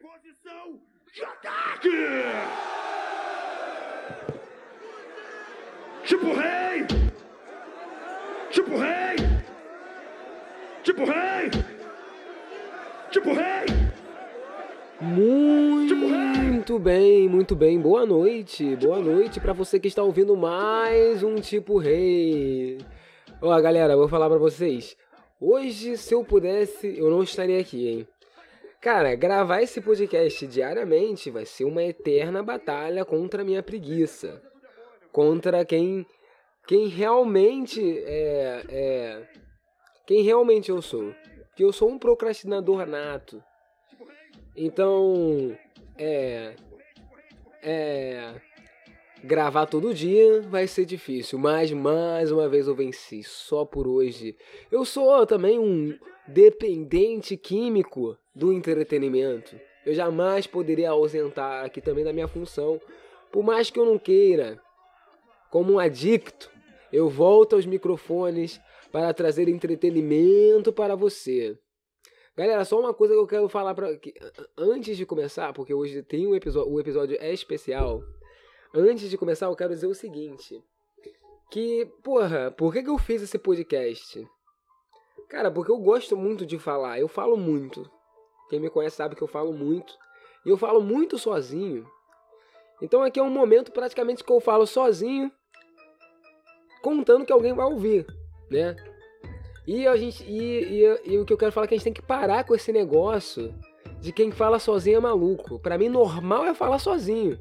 Posição de ataque! Tipo rei! Tipo rei! Tipo rei! Tipo rei! Muito bem, muito bem. Boa noite, boa noite para você que está ouvindo mais um Tipo Rei. Ó, galera, vou falar para vocês. Hoje, se eu pudesse, eu não estaria aqui, hein? Cara, gravar esse podcast diariamente vai ser uma eterna batalha contra a minha preguiça. Contra quem, quem realmente é, é. Quem realmente eu sou. Que eu sou um procrastinador nato. Então. É. É. Gravar todo dia vai ser difícil, mas mais uma vez eu venci, só por hoje. Eu sou também um dependente químico do entretenimento. Eu jamais poderia ausentar aqui também da minha função, por mais que eu não queira. Como um adicto, eu volto aos microfones para trazer entretenimento para você. Galera, só uma coisa que eu quero falar para antes de começar, porque hoje tem um episódio, o episódio é especial. Antes de começar, eu quero dizer o seguinte, que, porra, por que, que eu fiz esse podcast? Cara, porque eu gosto muito de falar, eu falo muito. Quem me conhece sabe que eu falo muito. E eu falo muito sozinho. Então aqui é um momento praticamente que eu falo sozinho, contando que alguém vai ouvir, né? E a gente e, e, e, o que eu quero falar é que a gente tem que parar com esse negócio de quem fala sozinho é maluco. Para mim normal é falar sozinho.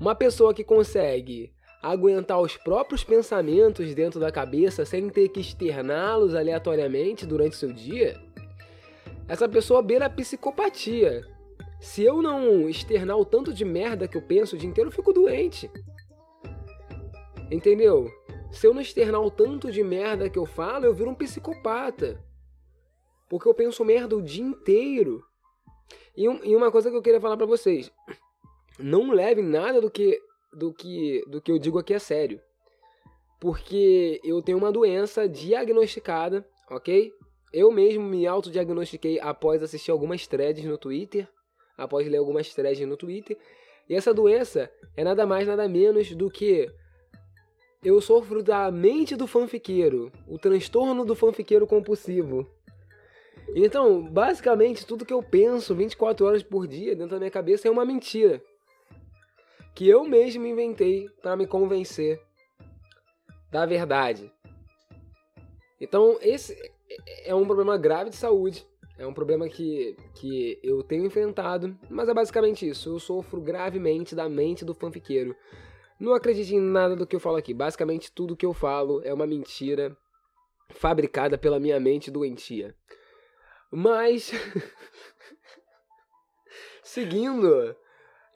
Uma pessoa que consegue aguentar os próprios pensamentos dentro da cabeça sem ter que externá-los aleatoriamente durante seu dia, essa pessoa beira a psicopatia. Se eu não externar o tanto de merda que eu penso o dia inteiro, eu fico doente. Entendeu? Se eu não externar o tanto de merda que eu falo, eu viro um psicopata. Porque eu penso merda o dia inteiro. E, um, e uma coisa que eu queria falar para vocês. Não levem nada do que, do, que, do que eu digo aqui a sério. Porque eu tenho uma doença diagnosticada, ok? Eu mesmo me autodiagnostiquei após assistir algumas threads no Twitter, após ler algumas threads no Twitter. E essa doença é nada mais, nada menos do que eu sofro da mente do fanfiqueiro, o transtorno do fanfiqueiro compulsivo. Então, basicamente, tudo que eu penso 24 horas por dia dentro da minha cabeça é uma mentira. Que eu mesmo inventei para me convencer da verdade. Então, esse é um problema grave de saúde. É um problema que, que eu tenho enfrentado, mas é basicamente isso. Eu sofro gravemente da mente do fanfiqueiro. Não acredite em nada do que eu falo aqui. Basicamente, tudo que eu falo é uma mentira fabricada pela minha mente doentia. Mas. Seguindo.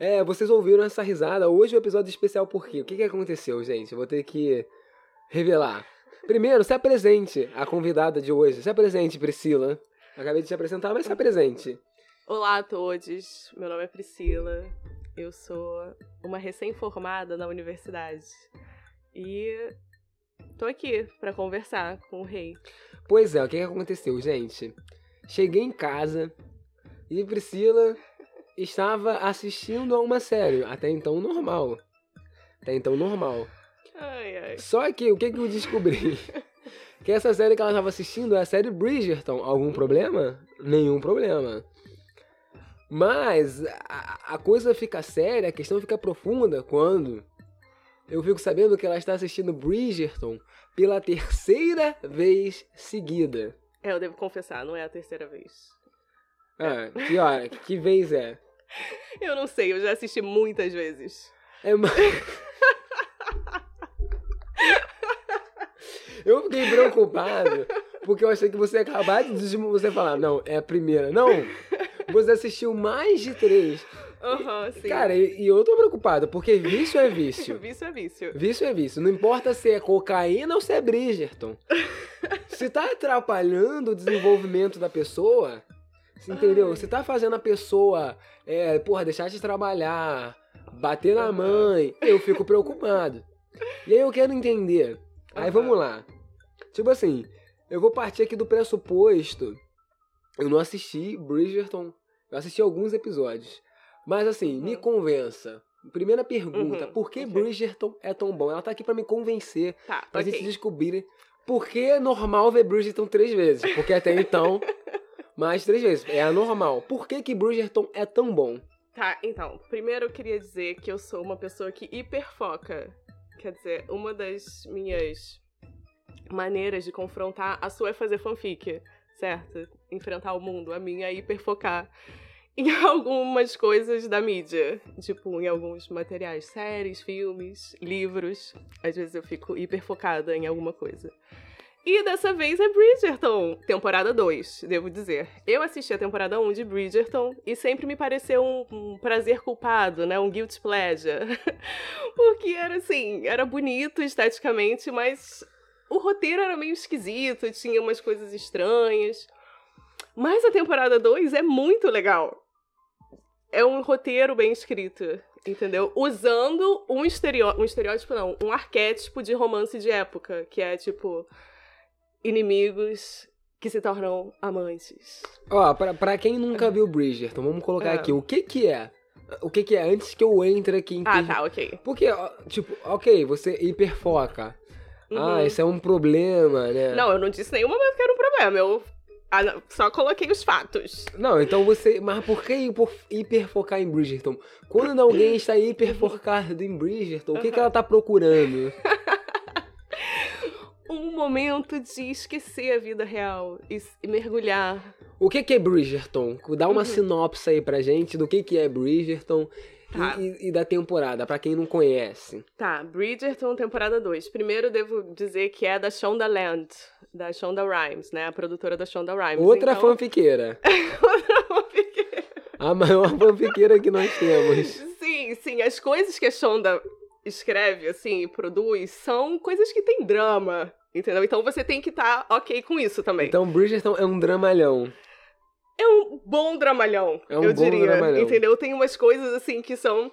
É, vocês ouviram essa risada. Hoje é um episódio especial por quê? O que, que aconteceu, gente? Eu vou ter que revelar. Primeiro, se apresente a convidada de hoje. Se apresente, Priscila. Acabei de te apresentar, mas se apresente. Olá a todos, meu nome é Priscila. Eu sou uma recém-formada na universidade. E tô aqui para conversar com o rei. Pois é, o que, que aconteceu, gente? Cheguei em casa e Priscila estava assistindo a uma série, até então normal. Até então normal. Ai, ai. Só que o que, que eu descobri? que essa série que ela estava assistindo é a série Bridgerton. Algum problema? Nenhum problema. Mas a, a coisa fica séria, a questão fica profunda quando eu fico sabendo que ela está assistindo Bridgerton pela terceira vez seguida. É, eu devo confessar, não é a terceira vez. Ah, que hora? que vez é? Eu não sei, eu já assisti muitas vezes. É mais. Eu fiquei preocupado, porque eu achei que você ia acabar de você falar, não, é a primeira. Não, você assistiu mais de três. Aham, sim. Cara, e, e eu tô preocupado, porque vício é vício. vício é vício. Vício é vício. Não importa se é cocaína ou se é Bridgerton. se tá atrapalhando o desenvolvimento da pessoa, você entendeu? Se tá fazendo a pessoa, é, porra, deixar de trabalhar, bater na mãe, eu fico preocupado. E aí eu quero entender. Aí vamos lá. Tipo assim, eu vou partir aqui do pressuposto. Eu não assisti Bridgerton Eu assisti alguns episódios. Mas assim, me convença. Primeira pergunta, Uhum, por que ok. Bridgerton é tão bom? Ela tá aqui pra me convencer, Tá, pra ok. gente descobrir por que é normal ver Bridgerton três vezes. Porque até então, mais três vezes. É anormal. Por que que Bridgerton é tão bom? Tá, então, primeiro eu queria dizer que eu sou uma pessoa que hiperfoca. Quer dizer, uma das minhas maneiras de confrontar a sua é fazer fanfic, certo? Enfrentar o mundo. A minha é hiperfocar em algumas coisas da mídia. Tipo, em alguns materiais, séries, filmes, livros. Às vezes eu fico hiperfocada em alguma coisa. E dessa vez é Bridgerton, temporada 2, devo dizer. Eu assisti a temporada 1 de Bridgerton e sempre me pareceu um, um prazer culpado, né? Um guilt pleasure. Porque era assim, era bonito esteticamente, mas o roteiro era meio esquisito, tinha umas coisas estranhas. Mas a temporada 2 é muito legal. É um roteiro bem escrito, entendeu? Usando um, estereó um estereótipo, não, um arquétipo de romance de época, que é tipo inimigos que se tornam amantes. Ó, pra, pra quem nunca viu Bridgerton, vamos colocar É. aqui. O que que é? O que que é antes que eu entre aqui em Ah, tá, ok. Porque, tipo, ok, você hiperfoca. Ah, Uhum. isso é um problema, né? Não, eu não disse nenhum momento que era um problema. Eu ah, só coloquei os fatos. Não, então você. Mas por que hiperfocar em Bridgerton? Quando alguém está hiperfocado em Bridgerton, o que, que ela tá procurando? Um momento de esquecer a vida real e, mergulhar. O que, que é Bridgerton? Dá uma Uhum. sinopse aí pra gente do que, que é Bridgerton e- Tá. e, e da temporada, pra quem não conhece. Tá, Bridgerton, temporada 2. Primeiro devo dizer que é da Shonda Land, da Shonda Rhimes, né? A produtora da Shonda Rhimes. Outra então... fanfiqueira. Outra fanfiqueira. A maior fanfiqueira que nós temos. Sim, sim, as coisas que a Shonda escreve, assim, e produz, são coisas que tem drama, entendeu? Então você tem que estar ok com isso também. Então Bridgerton é um dramalhão. É um bom dramalhão, É um eu bom diria, dramalhão. entendeu? Tem umas coisas, assim, que são...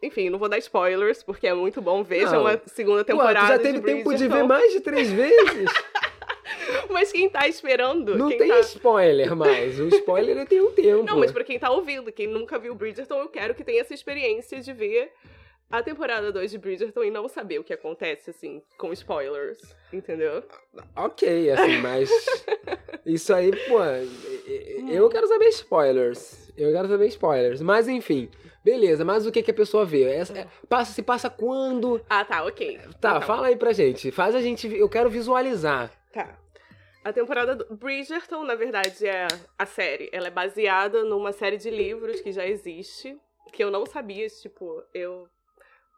Enfim, não vou dar spoilers, porque é muito bom. Vejam Não. a segunda temporada tu já teve de tempo de ver mais de três vezes? Mas quem tá esperando... Não quem tem tá... spoiler mais. O spoiler tem um tempo. Não, mas pra quem tá ouvindo, quem nunca viu Bridgerton, eu quero que tenha essa experiência de ver a temporada 2 de Bridgerton e não saber o que acontece, assim, com spoilers, entendeu? Ok, assim, mas. Isso aí, pô. Hum. Eu quero saber spoilers. Eu quero saber spoilers. Mas enfim. Beleza, mas o que, que a pessoa vê? Essa- é- passa, se passa quando? Ah, tá, ok. Tá, Então, fala aí pra gente. Faz a gente. Eu quero visualizar. Tá. A temporada do Bridgerton, na verdade, é a série. Ela é baseada numa série de livros que já existe, que eu não sabia, tipo, eu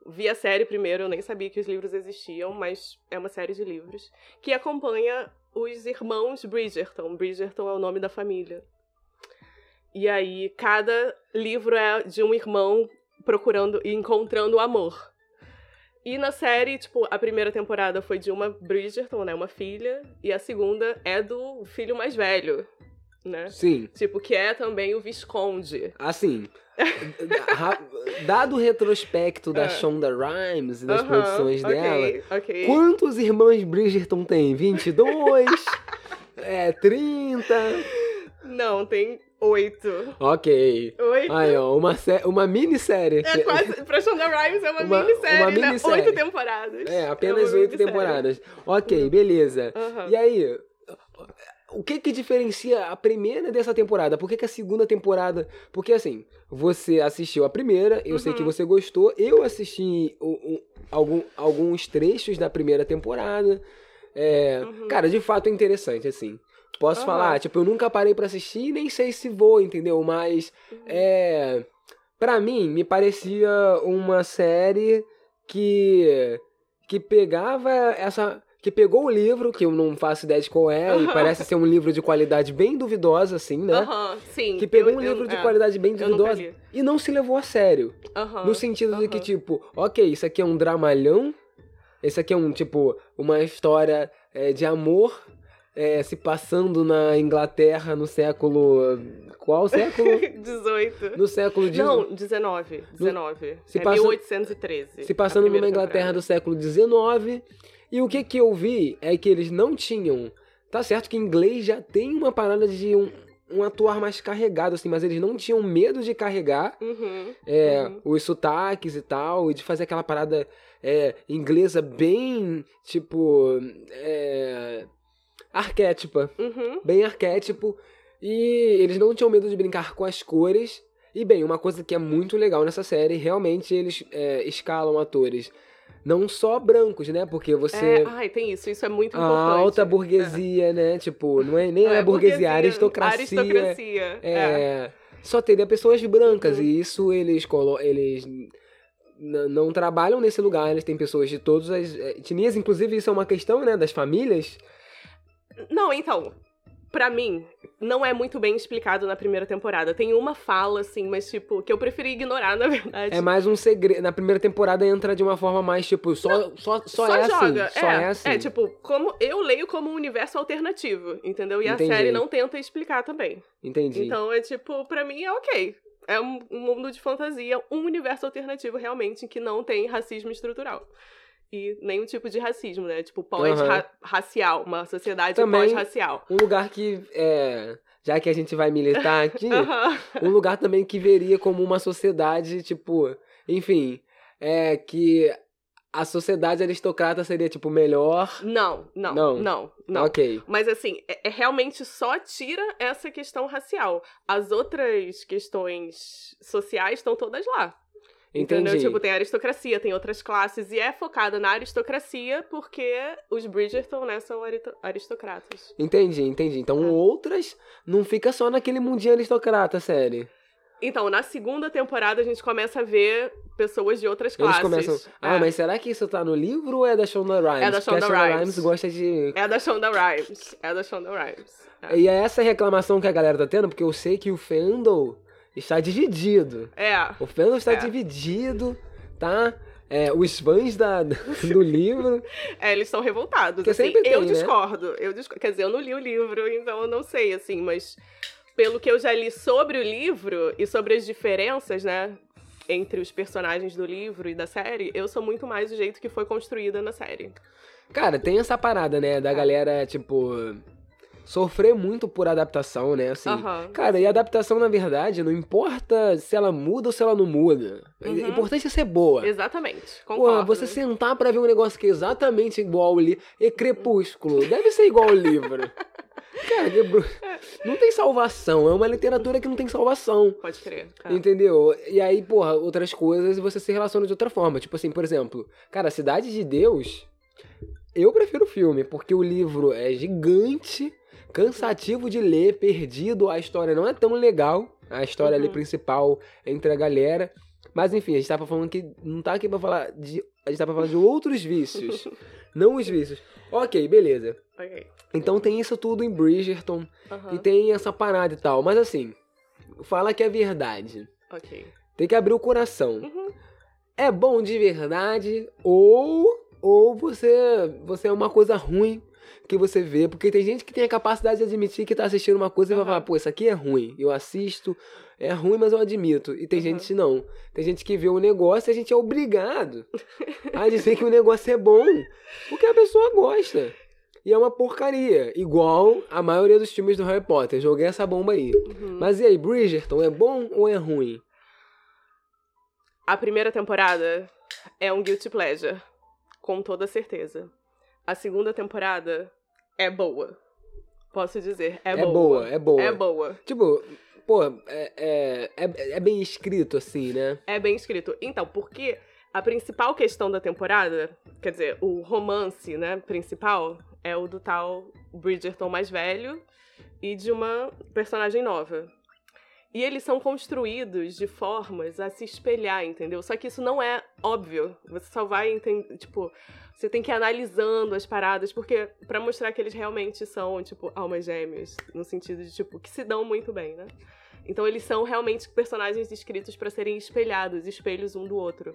vi a série primeiro, eu nem sabia que os livros existiam, mas é uma série de livros que acompanha os irmãos Bridgerton. Bridgerton é o nome da família. E aí, cada livro é de um irmão procurando e encontrando o amor. E na série, tipo, a primeira temporada foi de uma Bridgerton, né, uma filha, e a segunda é do filho mais velho, né? Sim. Tipo, que é também o Visconde. Assim. Dado o retrospecto da Ah. Shonda Rhimes e das Aham, produções ok, dela, ok. quantos irmãos Bridgerton tem? 22? é, 30? Não, tem oito. Ok. Oito. Aí, ó, uma, uma minissérie. É quase. Pra Shonda Rhimes é uma, Uma- minissérie, uma né? minissérie. Oito temporadas. É, apenas uma oito minissérie. temporadas. Ok, beleza. Aham. E aí, o que que diferencia a primeira dessa temporada? Por que, que a segunda temporada... Porque assim, você assistiu a primeira, eu sei que Uhum. você gostou, eu assisti o- algum- alguns trechos da primeira temporada. É, Uhum. Cara, de fato é interessante, assim. Posso Aham. falar, tipo, eu nunca parei pra assistir, nem sei se vou, entendeu? Mas, Uhum. é... Pra mim, me parecia uma série que... Que pegava essa... Que pegou o livro, que eu não faço ideia de qual é, e parece ser um livro de qualidade bem duvidosa, assim, né? Aham, sim. Que pegou eu- um eu- livro de é, qualidade bem eu duvidosa e não se levou a sério. Aham, No sentido de que, tipo, ok, isso aqui é um dramalhão, esse aqui é um, tipo, uma história é, de amor é, se passando na Inglaterra no século. Qual século? 18. No século de. Não, 19. 19. Se é passa- 1813. se passando numa Inglaterra temporada. do século XIX. E o que que eu vi é que eles não tinham. Tá certo que inglês já tem uma parada de um, um atuar mais carregado, assim, mas eles não tinham medo de carregar Uhum. é, Uhum. os sotaques e tal, e de fazer aquela parada é, inglesa bem, tipo, é, arquétipa, Uhum. bem arquétipo, e eles não tinham medo de brincar com as cores, e bem, uma coisa que é muito legal nessa série, realmente eles é, escalam atores, não só brancos, né, porque você... É, ai, tem isso, isso é muito A importante. alta burguesia, né? Tipo, não é nem Não a é burguesia, a aristocracia. Aristocracia. É. É, só teria pessoas brancas Uhum. e isso eles eles não trabalham nesse lugar, eles têm pessoas de todas as eh, etnias, inclusive isso é uma questão, né, das famílias. Não, então, pra mim, não é muito bem explicado na primeira temporada. Tem uma fala, assim, mas, tipo, que eu preferi ignorar, na verdade. É mais um segredo. Na primeira temporada entra de uma forma mais tipo, só só, só, é joga. assim, só é, assim. É, tipo, como eu leio como um universo alternativo, entendeu? E Entendi. a série não tenta explicar também. Entendi. Então é tipo, pra mim é ok. É um, um mundo de fantasia, um universo alternativo realmente que não tem racismo estrutural. E nenhum tipo de racismo, né? Tipo, pós-racial, uma sociedade pós-racial. Um lugar que é, já que a gente vai militar aqui, Aham. um lugar também que veria como uma sociedade, tipo, enfim, é que a sociedade aristocrata seria, tipo, melhor. Não, não, Não. não, não. Ok. Mas assim, é, é realmente só tira essa questão racial. As outras questões sociais estão todas lá. Entendi. Entendeu? Tipo, tem aristocracia, tem outras classes, e é focada na aristocracia porque os Bridgerton, né, são aristocratas. Entendi, entendi. Então É. outras não fica só naquele mundinho aristocrata, série. Então, na segunda temporada, a gente começa a ver pessoas de outras Eles classes. começam. Ah, É. mas será que isso tá no livro ou é da Shonda Rhimes? É da Shonda Shonda Rhimes. Rhimes gosta de. É da Shonda Rhimes. É da Shonda Rhimes. É. E é essa reclamação que a galera tá tendo, porque eu sei que o fandom está dividido. É. O fandom está É. dividido, tá? É, os fãs da, do livro. É, eles estão revoltados. Assim. sempre tem, eu né? discordo. Eu disco- Quer dizer, eu não li o livro, então eu não sei, assim, mas pelo que eu já li sobre o livro e sobre as diferenças, né? Entre os personagens do livro e da série, eu sou muito mais do jeito que foi construída na série. Cara, tem essa parada, né? Da É. galera, tipo. Sofrer muito por adaptação, né? Assim. Cara, e adaptação, na verdade, não importa se ela muda ou se ela não muda. O Uhum. importante é ser boa. Exatamente. Pô, Concordo. você sentar pra ver um negócio que é exatamente igual ao livro. E Crepúsculo, deve ser igual ao livro. Cara, bru- não tem salvação. É uma literatura que não tem salvação. Pode crer. É. Entendeu? E aí, porra, outras coisas você se relaciona de outra forma. Tipo assim, por exemplo, cara, Cidade de Deus. Eu prefiro o filme, porque o livro é gigante, cansativo de ler, perdido, a história não é tão legal. A história ali Uhum. principal entre a galera. Mas enfim, a gente tava falando que. Não tá aqui pra falar de. A gente tá pra falar de outros vícios. não os vícios. Ok, beleza. Ok. Então tem isso tudo em Bridgerton. Aham. E tem essa parada e tal. Mas assim, fala que é verdade. Ok. Tem que abrir o coração. Uhum. É bom de verdade ou ou você você é uma coisa ruim que você vê, porque tem gente que tem a capacidade de admitir que tá assistindo uma coisa e vai falar, pô, isso aqui é ruim. Eu assisto, é ruim, mas eu admito. E tem Aham. gente que não. Tem gente que vê o negócio e a gente é obrigado a dizer que o negócio é bom, porque a pessoa gosta. E é uma porcaria, igual a maioria dos filmes do Harry Potter. Joguei essa bomba aí. Uhum. Mas e aí, Bridgerton, é bom ou é ruim? A primeira temporada é um guilty pleasure, com toda certeza. A segunda temporada é boa. Posso dizer, é, É boa, é boa. É boa. Tipo, pô, é, é, é, é bem escrito assim, né? É bem escrito. Então, porque a principal questão da temporada, quer dizer, o romance, né, principal, é o do tal Bridgerton mais velho e de uma personagem nova. E eles são construídos de formas a se espelhar, entendeu? Só que isso não é óbvio. Você só vai entender, tipo, você tem que ir analisando as paradas, porque pra mostrar que eles realmente são, tipo, almas gêmeas, no sentido de, tipo, que se dão muito bem, né? Então eles são realmente personagens escritos pra serem espelhados, espelhos um do outro.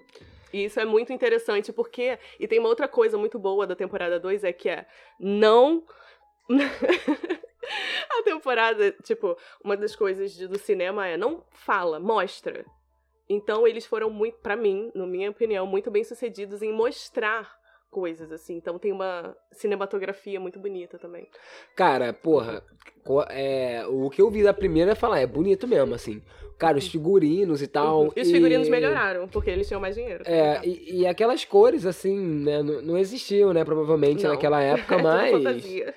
E isso é muito interessante porque e tem uma outra coisa muito boa da temporada 2 é que é não A temporada, tipo, uma das coisas de- do cinema é não fala, mostra. Então eles foram muito, pra mim, na minha opinião, muito bem sucedidos em mostrar coisas, assim. Então tem uma cinematografia muito bonita também. Cara, porra, é, o que eu vi da primeira é falar, é bonito mesmo, assim. Cara, os figurinos e tal. Uhum. E os figurinos e- melhoraram, porque eles tinham mais dinheiro. É, e, e aquelas cores, assim, né, não, não existiam, né, provavelmente Não. naquela época, mas... fantasia.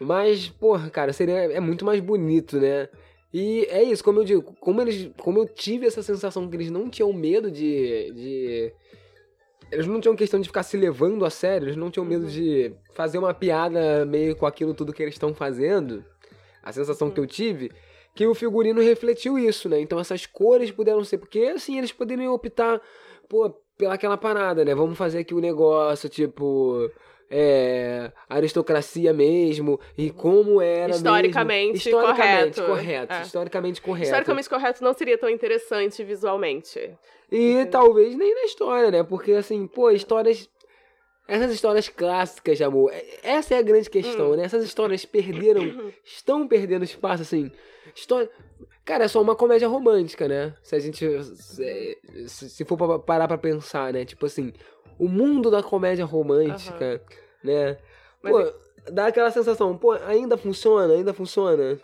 Mas, porra, cara, seria é muito mais bonito, né? E é isso, como eu digo, como eles, como eu tive essa sensação que eles não tinham medo de, de eles não tinham questão de ficar se levando a sério, eles não tinham medo Uhum. de fazer uma piada meio com aquilo tudo que eles estão fazendo. A sensação que eu tive que o figurino refletiu isso, né? Então essas cores puderam ser porque assim eles poderiam optar, pô, pela aquela parada, né? Vamos fazer aqui o negócio, tipo, é, aristocracia mesmo e como era mesmo. Historicamente historicamente correto. correto, É. historicamente correto. Historicamente correto não seria tão interessante visualmente. E talvez nem na história, né? Porque assim, pô, histórias essas histórias clássicas de amor, é- essa é a grande questão, Hum. né? Essas histórias perderam, estão perdendo espaço, assim. História. Cara, é só uma comédia romântica, né? Se a gente. Se, se for pra parar pra pensar, né? Tipo assim, o mundo da comédia romântica, né? Mas Pô, dá aquela sensação, pô, ainda funciona, ainda funciona.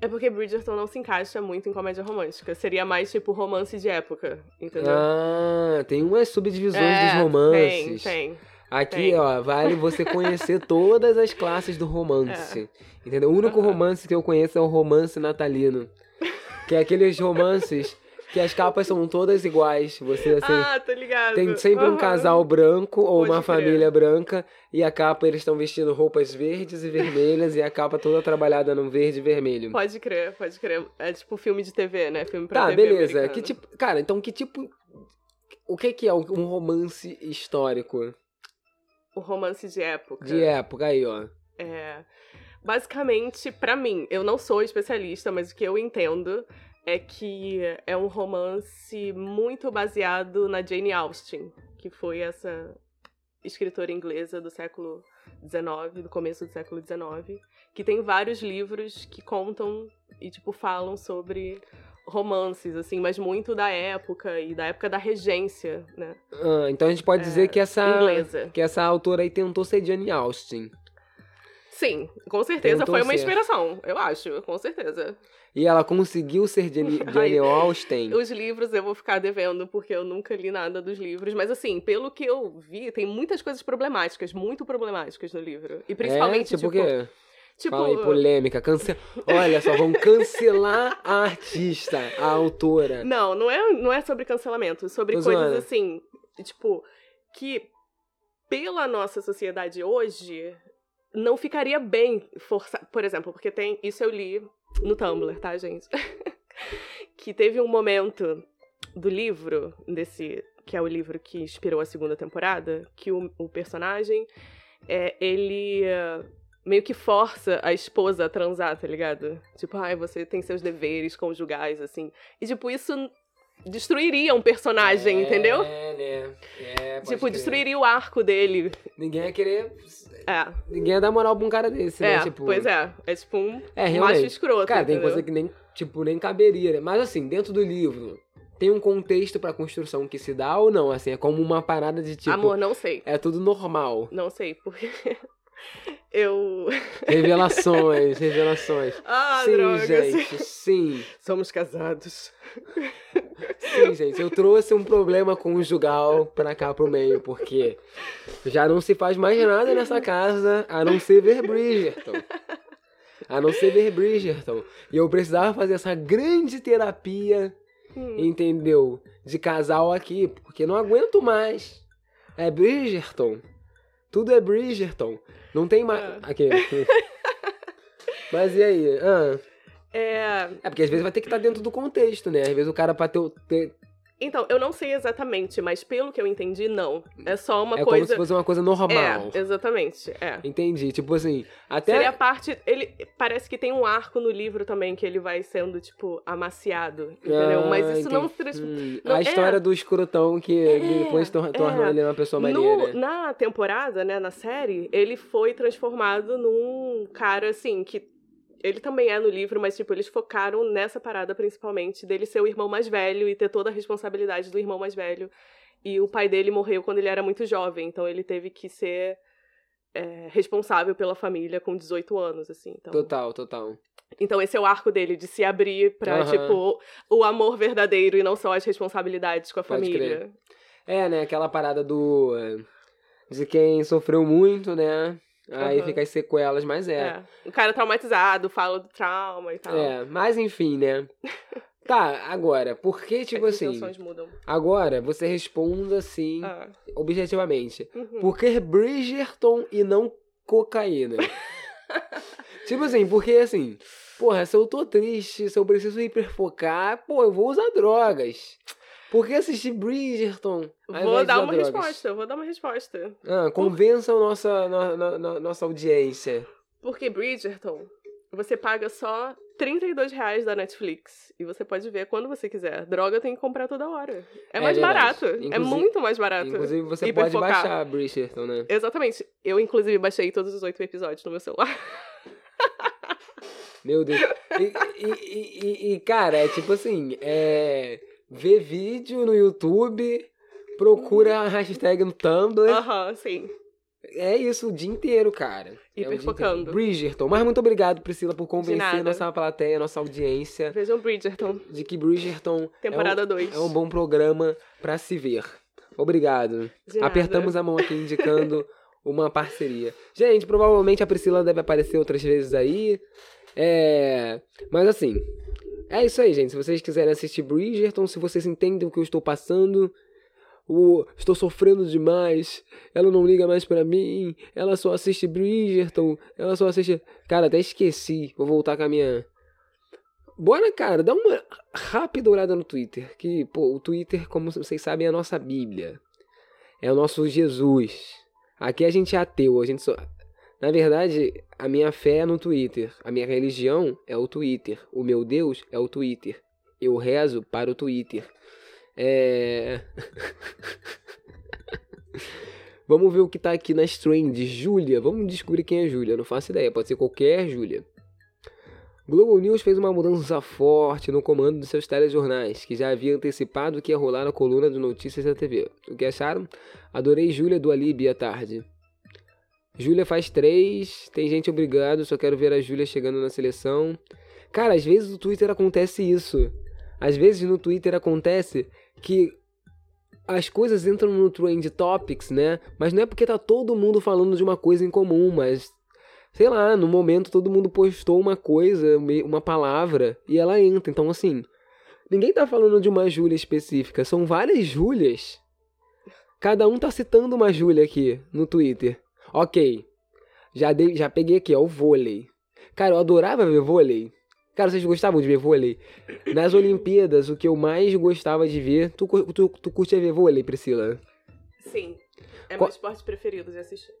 É porque Bridgerton não se encaixa muito em comédia romântica. Seria mais tipo romance de época, entendeu? Ah, tem umas subdivisões É, dos romances. Tem, tem. Aqui, Tem. ó, vale você conhecer todas as classes do romance. Entendeu? O único É. Aham. romance que eu conheço é o romance natalino. Que é aqueles romances que as capas são todas iguais. Você, assim, ah, tô ligado. tem sempre um Aham. casal branco ou Pode uma crer. família branca e a capa eles estão vestindo roupas verdes e vermelhas e a capa toda trabalhada num verde e vermelho. Pode crer, pode crer. É tipo filme de TV, né? Filme pra Tá, TV beleza. americano. Que tipo, cara, então que tipo o que que é um romance histórico O romance de época. de época aí, ó? É, basicamente, pra mim, eu não sou especialista, mas o que eu entendo é que é um romance muito baseado na Jane Austen, que foi essa escritora inglesa do século XIX, do começo do século XIX, que tem vários livros que contam e tipo falam sobre romances assim, mas muito da época e da época da regência, né, Ah, então a gente pode É, dizer que essa inglesa. que essa autora aí tentou ser Jane Austen. Sim, com certeza foi uma ser. inspiração, eu acho, com certeza. E ela conseguiu ser Jane, Jane Austen. Os livros eu vou ficar devendo, porque eu nunca li nada dos livros. Mas, assim, pelo que eu vi, tem muitas coisas problemáticas, muito problemáticas no livro. E principalmente, é, tipo, tipo. tipo Fala aí, polêmica. Cance... Olha só, vão cancelar a artista, a autora. Não, não é, não é sobre cancelamento. Sobre Tô coisas zoando. assim, tipo, que pela nossa sociedade hoje não ficaria bem forçar. Por exemplo, porque tem. Isso eu li no Tumblr, tá, gente? que teve um momento do livro, desse. Que é o livro que inspirou a segunda temporada, que o, o personagem é, ele eh, meio que força a esposa a transar, tá ligado? Tipo, ai, você tem seus deveres conjugais, assim. E, tipo, isso destruiria um personagem, entendeu? É, né? É, Tipo, crer. destruiria o arco dele. Ninguém ia querer. É, Ninguém ia dar moral pra um cara desse, né? é, Tipo, pois é. É tipo um É, macho escroto, Cara, tem entendeu? coisa que nem, tipo, nem caberia, né? Mas assim, dentro do livro, tem um contexto pra construção que se dá ou não? Assim, é como uma parada de tipo. Amor, não sei. É tudo normal. Não sei, porque eu... Revelações, revelações. Ah, sim, droga. gente, sim. Somos casados. Sim, gente, eu trouxe um problema conjugal pra cá pro meio, porque já não se faz mais nada nessa casa a não ser ver Bridgerton. A não ser ver Bridgerton. E eu precisava fazer essa grande terapia, Hum. entendeu? De casal aqui, porque não aguento mais. É Bridgerton. Tudo é Bridgerton. Não tem mais. É. Aqui. aqui. Mas e aí? Ah, É... é porque às vezes vai ter que estar dentro do contexto, né? Às vezes o cara pra ter, ter, Então, eu não sei exatamente, mas pelo que eu entendi, não. É só uma é como coisa... se fosse uma coisa normal. É, exatamente, é. Entendi. Tipo assim, até. Seria a parte. Ele parece que tem um arco no livro também que ele vai sendo, tipo, amaciado. Entendeu? Ah, Mas isso não. entendi. trans- Hum, não- a é. história do escrotão que ele depois tor torna é. ele uma pessoa No- maneira. na temporada, né, na série, ele foi transformado num cara assim que. Ele também é no livro, mas, tipo, eles focaram nessa parada principalmente dele ser o irmão mais velho e ter toda a responsabilidade do irmão mais velho. E o pai dele morreu quando ele era muito jovem, então ele teve que ser é, responsável pela família com 18 anos, assim. Então, Total, total. então esse é o arco dele, de se abrir pra, Aham. tipo, o amor verdadeiro e não só as responsabilidades com a Pode família. É, né? Aquela parada do. é, De quem sofreu muito, né? Aí Aham. fica as sequelas, mas é. É. O cara traumatizado, fala do trauma e tal. É, mas enfim, né? Tá, agora, por que, tipo As assim. mudam. Agora, você responda assim, Ah. objetivamente. Uhum. Por que Bridgerton e não cocaína? tipo assim, porque assim, porra, se eu tô triste, se eu preciso hiperfocar, pô, eu vou usar drogas. Por que assistir Bridgerton? Vou dar uma drogas? resposta, vou dar uma resposta. Ah, convençam nossa, no- no- no- nossa audiência. Porque Bridgerton, você paga só 32 reais da Netflix. E você pode ver quando você quiser. Droga tem que comprar toda hora. É, É mais verdade. barato. é Inclusive- muito mais barato. Inclusive, você pode baixar Bridgerton, né? Exatamente. Eu, inclusive, baixei todos os oito episódios no meu celular. Meu Deus. E- e- e- e, cara, é tipo assim, é. Vê vídeo no YouTube, procura a hashtag no Tumblr. Aham, sim. É isso o dia inteiro, cara. É Hiperfocando. inteiro. Bridgerton. Mas muito obrigado, Priscila, por convencer nossa plateia, nossa audiência, Vejam Bridgerton, de que Bridgerton temporada é 2. um, é um bom programa pra se ver. Obrigado. Apertamos a mão aqui indicando uma parceria. Gente, provavelmente a Priscila deve aparecer outras vezes aí. É. Mas assim. É isso aí, gente. Se vocês quiserem assistir Bridgerton, se vocês entendem o que eu estou passando. O, estou sofrendo demais. Ela não liga mais pra mim. Ela só assiste Bridgerton. Ela só assiste. Cara, até esqueci. Vou voltar com a minha. Bora, cara, dá uma rápida olhada no Twitter. Que, pô, o Twitter, como vocês sabem, é a nossa Bíblia. É o nosso Jesus. Aqui a gente é ateu. A gente só. Na verdade, a minha fé é no Twitter. A minha religião é o Twitter. O meu Deus é o Twitter. Eu rezo para o Twitter. É. Vamos ver o que tá aqui nas trends. Júlia. Vamos descobrir quem é Júlia. Não faço ideia. Pode ser qualquer Júlia. Globo News fez uma mudança forte no comando de seus telejornais, que já havia antecipado que ia rolar a coluna de notícias da TV. O que acharam? Adorei Júlia do Alibi à tarde. Júlia faz três, tem gente obrigado, só quero ver a Júlia chegando na seleção. Cara, às vezes no Twitter acontece isso. Às vezes no Twitter acontece que as coisas entram no Trend Topics, né? Mas não é porque tá todo mundo falando de uma coisa em comum, mas sei lá, no momento todo mundo postou uma coisa, uma palavra, e ela entra. Então, assim, ninguém tá falando de uma Júlia específica, são várias Júlias. Cada um tá citando uma Júlia aqui no Twitter. Ok, já, dei, já peguei aqui, ó, o vôlei. Cara, eu adorava ver vôlei. Cara, vocês gostavam de ver vôlei? Nas Olimpíadas, o que eu mais gostava de ver. Tu, tu, tu curtia ver vôlei, Priscila? Sim. É Qual- meu esporte preferido de assistir.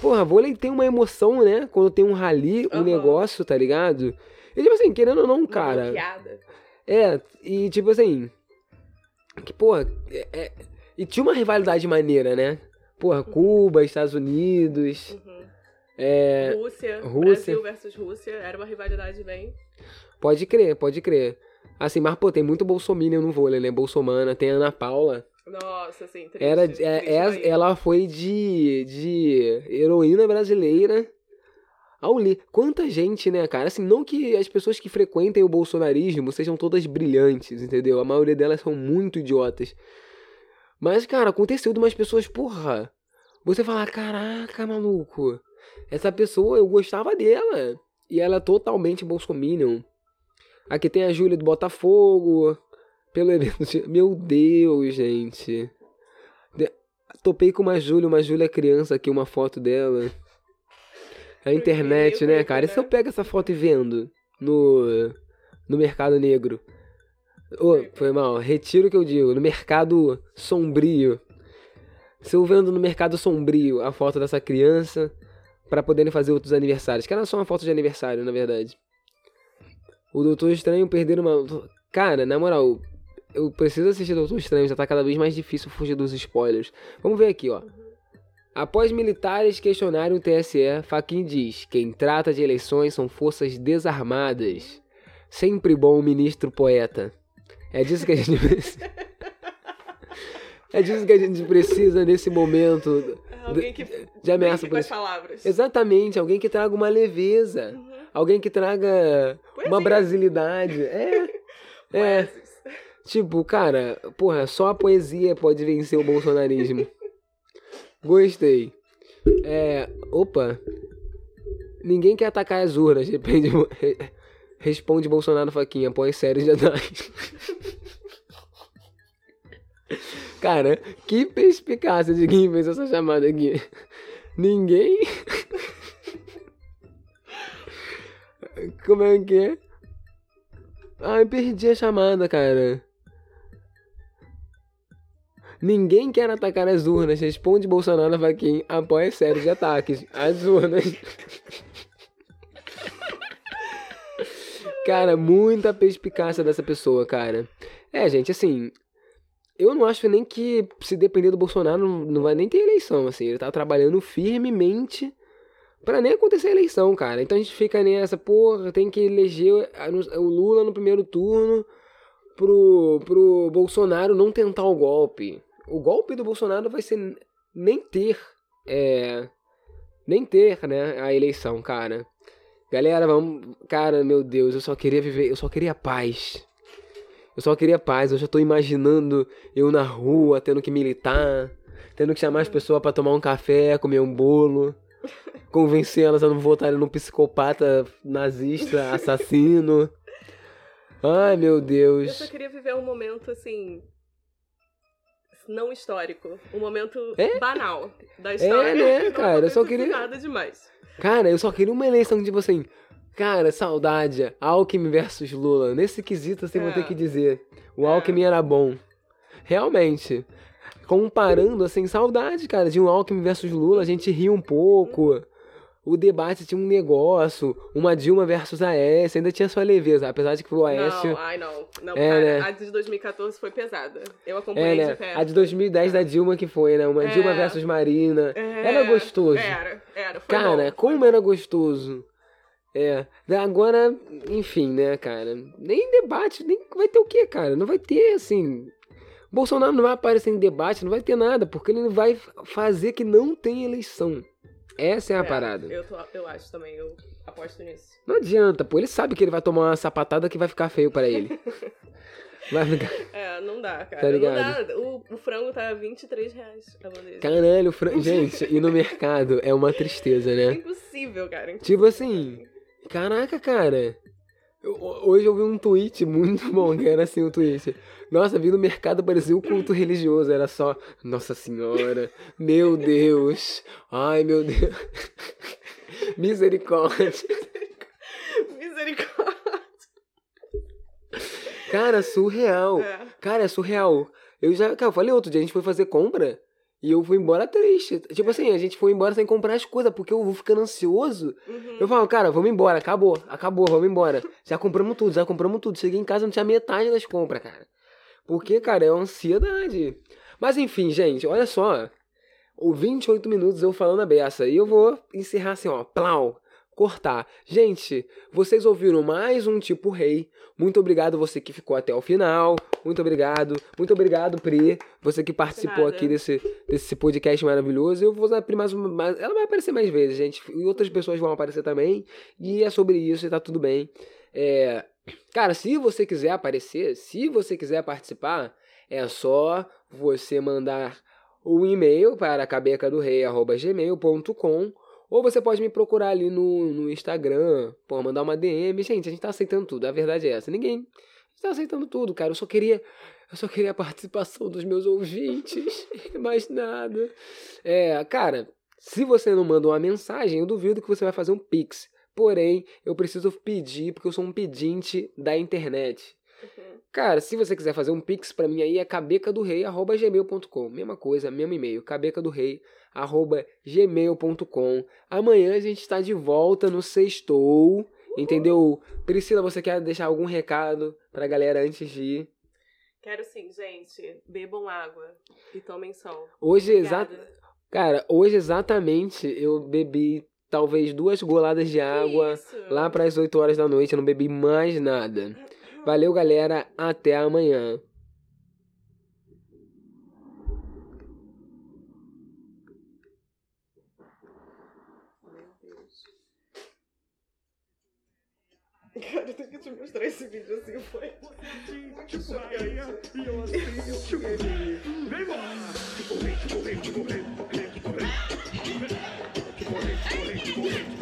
Porra, vôlei tem uma emoção, né? Quando tem um rally, um Aham. negócio, tá ligado? E tipo assim, querendo ou não, Uma cara. bloqueada. É, e tipo assim. Que, porra, é- é- e tinha uma rivalidade maneira, né? Porra, Cuba, Estados Unidos. Uhum. É. Rússia, Rússia. Brasil versus Rússia. Era uma rivalidade bem. Pode crer, pode crer. Assim, mas pô, tem muito Bolsominion no vôlei, né? Bolsomana, tem a Ana Paula. Nossa, assim, triste. Era, triste é, é- ela foi de, de heroína brasileira ao li. Quanta gente, né, cara? Assim, não que as pessoas que frequentem o bolsonarismo sejam todas brilhantes, entendeu? A maioria delas são muito idiotas. Mas, cara, aconteceu de umas pessoas, porra. Você fala, caraca, maluco. Essa pessoa, eu gostava dela. E ela é totalmente bolsominion. Aqui tem a Júlia do Botafogo. Pelo evento. de- Meu Deus, gente. De- Topei com uma Júlia, uma Júlia criança aqui, uma foto dela. A internet, né, cara? E se eu pego essa foto e vendo no, no mercado negro? Ô, foi mal. Retiro o que eu digo. No mercado sombrio. Se eu vendo no mercado sombrio a foto dessa criança pra poderem fazer outros aniversários. Que era só uma foto de aniversário, na verdade. O Doutor Estranho perder uma. Cara, na moral, eu preciso assistir Doutor Estranho, já tá cada vez mais difícil fugir dos spoilers. Vamos ver aqui, ó. Após militares questionarem o TSE, Fachin diz: quem trata de eleições são forças desarmadas. Sempre bom, ministro poeta. É disso que a gente precisa. É disso que a gente precisa nesse momento Alguém que de ameaça com as palavras. Exatamente, alguém que traga uma leveza. Uhum. Alguém que traga uma Poesia. brasilidade. É. É. Tipo, cara, porra, só a poesia pode vencer o bolsonarismo. Gostei. É. Opa. Ninguém quer atacar as urnas. Depende, responde Bolsonaro Faquinha. Põe de ataque. Cara, que perspicácia de quem fez essa chamada aqui. Ninguém. Como é que é? Ai, perdi a chamada, cara. Ninguém quer atacar as urnas. Responde Bolsonaro Vaquim. Apoia série de ataques. As urnas. Cara, muita perspicácia dessa pessoa, cara. É, gente, assim. Eu não acho nem que se depender do Bolsonaro não, vai nem ter eleição, assim. Ele tá trabalhando firmemente pra nem acontecer a eleição, cara. Então a gente fica nessa, porra, tem que eleger o Lula no primeiro turno pro, pro Bolsonaro não tentar o golpe. O golpe do Bolsonaro vai ser nem ter, é, nem ter, né, a eleição, cara. Galera, vamos, cara, meu Deus, eu só queria viver, eu só queria paz. Eu só queria paz, eu já tô imaginando eu na rua, tendo que militar, tendo que chamar as pessoas pra tomar um café, comer um bolo, convencer elas a não votarem num psicopata nazista, assassino. Ai, meu Eu Deus. só queria viver um momento assim. Não histórico. Um momento É? banal da história. né, Não cara, eu só queria- Nada demais. Cara, eu só queria uma eleição, tipo assim. Cara, saudade. Alckmin versus Lula. Nesse quesito, assim, vou É. ter que dizer. O É. Alckmin era bom. Realmente. Comparando, assim, saudade, cara, de um Alckmin versus Lula. A gente ria um pouco. O debate tinha um negócio. Uma Dilma versus Aécio. Ainda tinha sua leveza. Apesar de que o Aécio. Não, ai não. Não, É, cara, né? a de 2014 foi pesada. Eu É, acompanhei de né? perto. A de 2010 da Dilma que foi, né? Uma É. Dilma versus Marina. É, Era gostoso. Era, era. Foi Cara, bom, como era gostoso. É. Agora, enfim, né, cara? Nem debate, nem vai ter o quê, cara? Não vai ter, assim. Bolsonaro não vai aparecer em debate, não vai ter nada, porque ele vai fazer que não tem eleição. Essa é a É, parada. Eu, tô, eu acho também, eu aposto nisso. Não adianta, pô. Ele sabe que ele vai tomar uma sapatada que vai ficar feio pra ele. Vai ficar. É, não dá, cara. Tá ligado? Não dá. O, o frango tá 23 reais a bandeja. Caralho, Fran... gente, e no mercado é uma tristeza, É né? impossível, cara. Tipo assim, caraca, cara. Eu- hoje eu vi um tweet muito bom, que era assim o tweet. Nossa, vi no mercado parecia um culto religioso, era só Nossa Senhora, meu Deus, ai meu Deus, misericórdia. Misericórdia. Cara, surreal. É. Cara, é surreal. Eu já, cara, eu falei outro dia, a gente foi fazer compra e eu fui embora triste. Tipo assim, a gente foi embora sem comprar as coisas, porque eu vou ficando ansioso. Uhum. Eu falo, cara, vamos embora, acabou, acabou, vamos embora. Já compramos tudo, já compramos tudo. Cheguei em casa não tinha metade das compras, cara. Porque, cara, é uma ansiedade. Mas enfim, gente, olha só. O 28 minutos eu falando a beça. E eu vou encerrar assim, ó, plau, cortar. Gente, vocês ouviram mais um Tipo Rei. Muito obrigado você que ficou até o final. Muito obrigado. Muito obrigado, Pri. Você que participou nada. aqui desse, desse podcast maravilhoso. Eu vou usar a Pri mais uma. Mais, ela vai aparecer mais vezes, gente. E outras pessoas vão aparecer também. E é sobre isso e tá tudo bem. É, cara, se você quiser aparecer, se você quiser participar, é só você mandar um e-mail para cabecadorei.gmail.com ou você pode me procurar ali no, no Instagram, pô, mandar uma DM. Gente, a gente tá aceitando tudo, a verdade é essa. Ninguém está aceitando tudo, cara. Eu só queria. Eu só queria a participação dos meus ouvintes. mais nada. É, cara, se você não manda uma mensagem, eu duvido que você vai fazer um pix. Porém, eu preciso pedir, porque eu sou um pedinte da internet. Uhum. Cara, se você quiser fazer um pix pra mim aí é cabecadorei@gmail.com. Mesma coisa, mesmo e-mail, cabecadorei@gmail.com. Amanhã a gente está de volta no Sextou, entendeu? Priscila, você quer deixar algum recado pra galera antes de ir? Quero sim, gente. Bebam água e tomem sol. Hoje, exa Obrigada. cara, hoje exatamente eu bebi talvez duas goladas de água Isso. lá para as 8 horas da noite. Eu não bebi mais nada. Valeu, galera. Até amanhã. Cara, eu tenho que te mostrar esse vídeo assim, foi. Tipo, aí, assim, eu assim, eu Vem, mano! Tipo, vem, tipo, vem, tipo, vem. Corre, corre, corre.